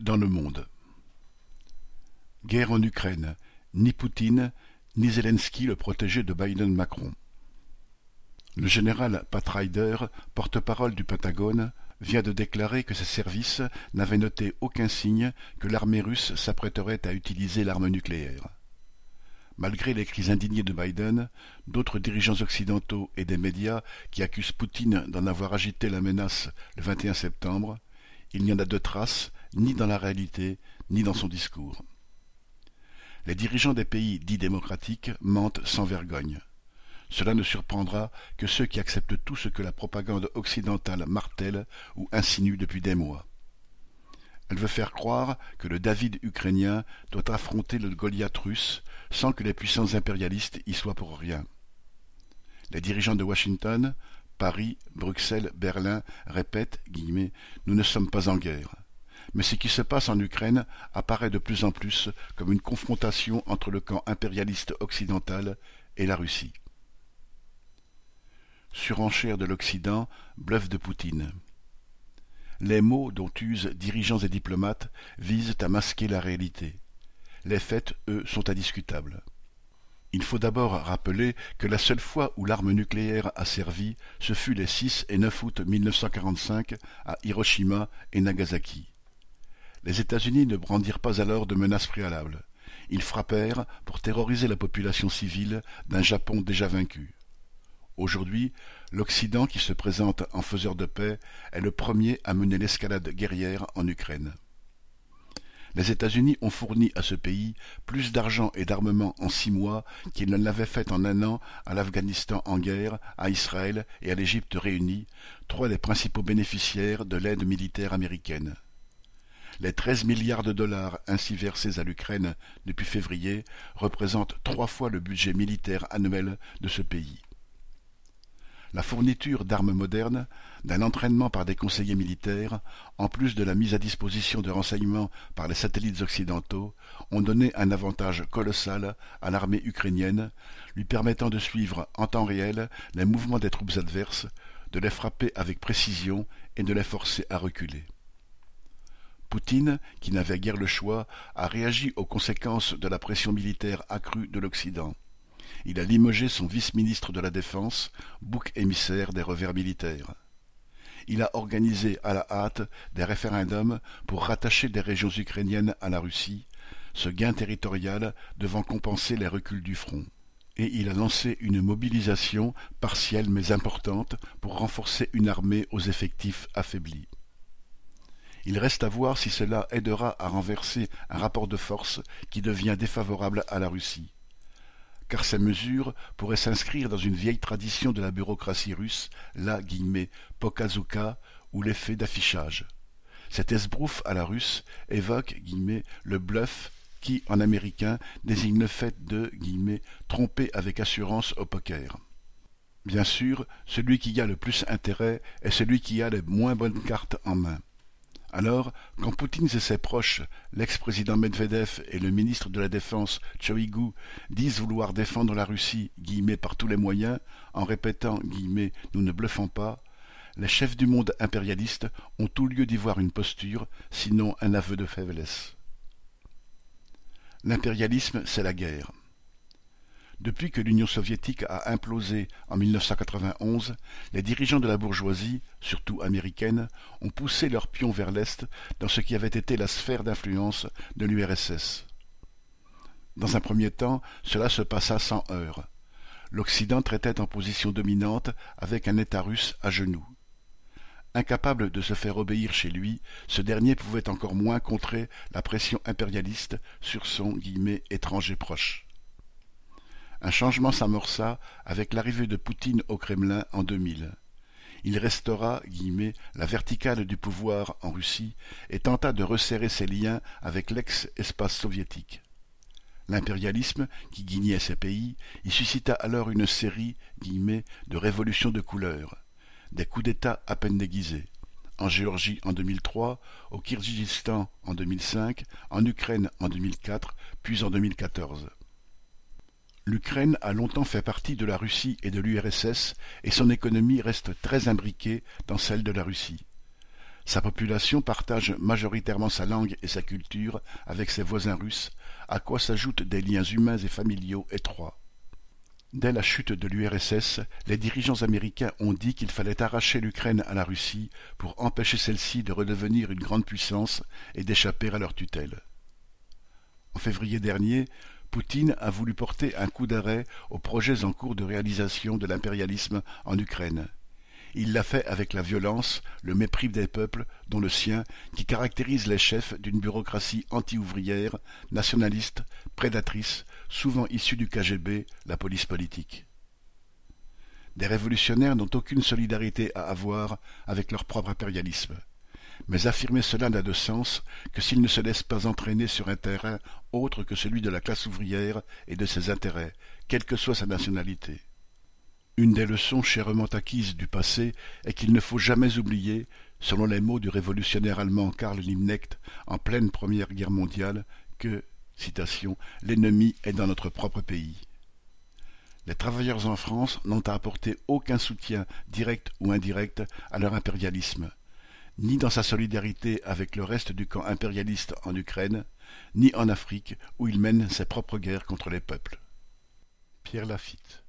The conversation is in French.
Dans le monde. Guerre en Ukraine. Ni Poutine, ni Zelensky le protégé de Biden-Macron. Le général Pat Ryder, porte-parole du Pentagone, vient de déclarer que ses services n'avaient noté aucun signe que l'armée russe s'apprêterait à utiliser l'arme nucléaire. Malgré les cris indignés de Biden, d'autres dirigeants occidentaux et des médias qui accusent Poutine d'en avoir agité la menace le 21 septembre, il n'y en a de traces ni dans la réalité, ni dans son discours. Les dirigeants des pays dits démocratiques mentent sans vergogne. Cela ne surprendra que ceux qui acceptent tout ce que la propagande occidentale martèle ou insinue depuis des mois. Elle veut faire croire que le David ukrainien doit affronter le Goliath russe sans que les puissances impérialistes y soient pour rien. Les dirigeants de Washington, Paris, Bruxelles, Berlin répètent guillemets, Nous ne sommes pas en guerre. Mais ce qui se passe en Ukraine apparaît de plus en plus comme une confrontation entre le camp impérialiste occidental et la Russie. Surenchère de l'Occident, bluff de Poutine. Les mots dont usent dirigeants et diplomates visent à masquer la réalité. Les faits, eux, sont indiscutables. Il faut d'abord rappeler que la seule fois où l'arme nucléaire a servi, ce fut les 6 et 9 août 1945 à Hiroshima et Nagasaki. Les États-Unis ne brandirent pas alors de menaces préalables. Ils frappèrent pour terroriser la population civile d'un Japon déjà vaincu. Aujourd'hui, l'Occident qui se présente en faiseur de paix est le premier à mener l'escalade guerrière en Ukraine les États-Unis ont fourni à ce pays plus d'argent et d'armement en six mois qu'ils ne l'avaient fait en un an à l'Afghanistan en guerre, à Israël et à l'Égypte réunis, trois des principaux bénéficiaires de l'aide militaire américaine. Les treize milliards de dollars ainsi versés à l'Ukraine depuis février représentent trois fois le budget militaire annuel de ce pays la fourniture d'armes modernes, d'un entraînement par des conseillers militaires, en plus de la mise à disposition de renseignements par les satellites occidentaux, ont donné un avantage colossal à l'armée ukrainienne, lui permettant de suivre en temps réel les mouvements des troupes adverses, de les frapper avec précision et de les forcer à reculer. Poutine, qui n'avait guère le choix, a réagi aux conséquences de la pression militaire accrue de l'Occident il a limogé son vice-ministre de la Défense, bouc émissaire des revers militaires. Il a organisé à la hâte des référendums pour rattacher des régions ukrainiennes à la Russie, ce gain territorial devant compenser les reculs du front. Et il a lancé une mobilisation partielle mais importante pour renforcer une armée aux effectifs affaiblis. Il reste à voir si cela aidera à renverser un rapport de force qui devient défavorable à la Russie car ces mesures pourraient s'inscrire dans une vieille tradition de la bureaucratie russe, la « pokazuka ou l'effet d'affichage. Cet esbrouf à la russe évoque le bluff qui, en américain, désigne le fait de tromper avec assurance au poker. Bien sûr, celui qui a le plus intérêt est celui qui a les moins bonnes cartes en main. Alors, quand Poutine et ses proches, l'ex-président Medvedev et le ministre de la Défense Choigu, disent vouloir défendre la Russie guillemets, par tous les moyens, en répétant guillemets, nous ne bluffons pas, les chefs du monde impérialiste ont tout lieu d'y voir une posture, sinon un aveu de faiblesse. L'impérialisme, c'est la guerre. Depuis que l'Union soviétique a implosé en 1991, les dirigeants de la bourgeoisie, surtout américaine, ont poussé leurs pions vers l'Est dans ce qui avait été la sphère d'influence de l'URSS. Dans un premier temps, cela se passa sans heurts. L'Occident traitait en position dominante avec un État russe à genoux. Incapable de se faire obéir chez lui, ce dernier pouvait encore moins contrer la pression impérialiste sur son étranger proche. Un changement s'amorça avec l'arrivée de Poutine au Kremlin en 2000. Il restaura la verticale du pouvoir en Russie et tenta de resserrer ses liens avec l'ex-espace soviétique. L'impérialisme, qui guignait ces pays, y suscita alors une série de révolutions de couleur, des coups d'État à peine déguisés. En Géorgie en 2003, au Kirghizistan en 2005, en Ukraine en 2004, puis en 2014. L'Ukraine a longtemps fait partie de la Russie et de l'URSS et son économie reste très imbriquée dans celle de la Russie. Sa population partage majoritairement sa langue et sa culture avec ses voisins russes, à quoi s'ajoutent des liens humains et familiaux étroits. Dès la chute de l'URSS, les dirigeants américains ont dit qu'il fallait arracher l'Ukraine à la Russie pour empêcher celle-ci de redevenir une grande puissance et d'échapper à leur tutelle. En février dernier, Poutine a voulu porter un coup d'arrêt aux projets en cours de réalisation de l'impérialisme en Ukraine. Il l'a fait avec la violence, le mépris des peuples, dont le sien, qui caractérise les chefs d'une bureaucratie anti-ouvrière, nationaliste, prédatrice, souvent issue du KGB, la police politique. Des révolutionnaires n'ont aucune solidarité à avoir avec leur propre impérialisme. Mais affirmer cela n'a de sens que s'ils ne se laissent pas entraîner sur un terrain autre que celui de la classe ouvrière et de ses intérêts, quelle que soit sa nationalité. Une des leçons chèrement acquises du passé est qu'il ne faut jamais oublier, selon les mots du révolutionnaire allemand Karl Liebknecht en pleine Première Guerre mondiale, que l'ennemi est dans notre propre pays. Les travailleurs en France n'ont à apporter aucun soutien direct ou indirect à leur impérialisme, ni dans sa solidarité avec le reste du camp impérialiste en Ukraine, ni en Afrique où il mène ses propres guerres contre les peuples. Pierre Lafitte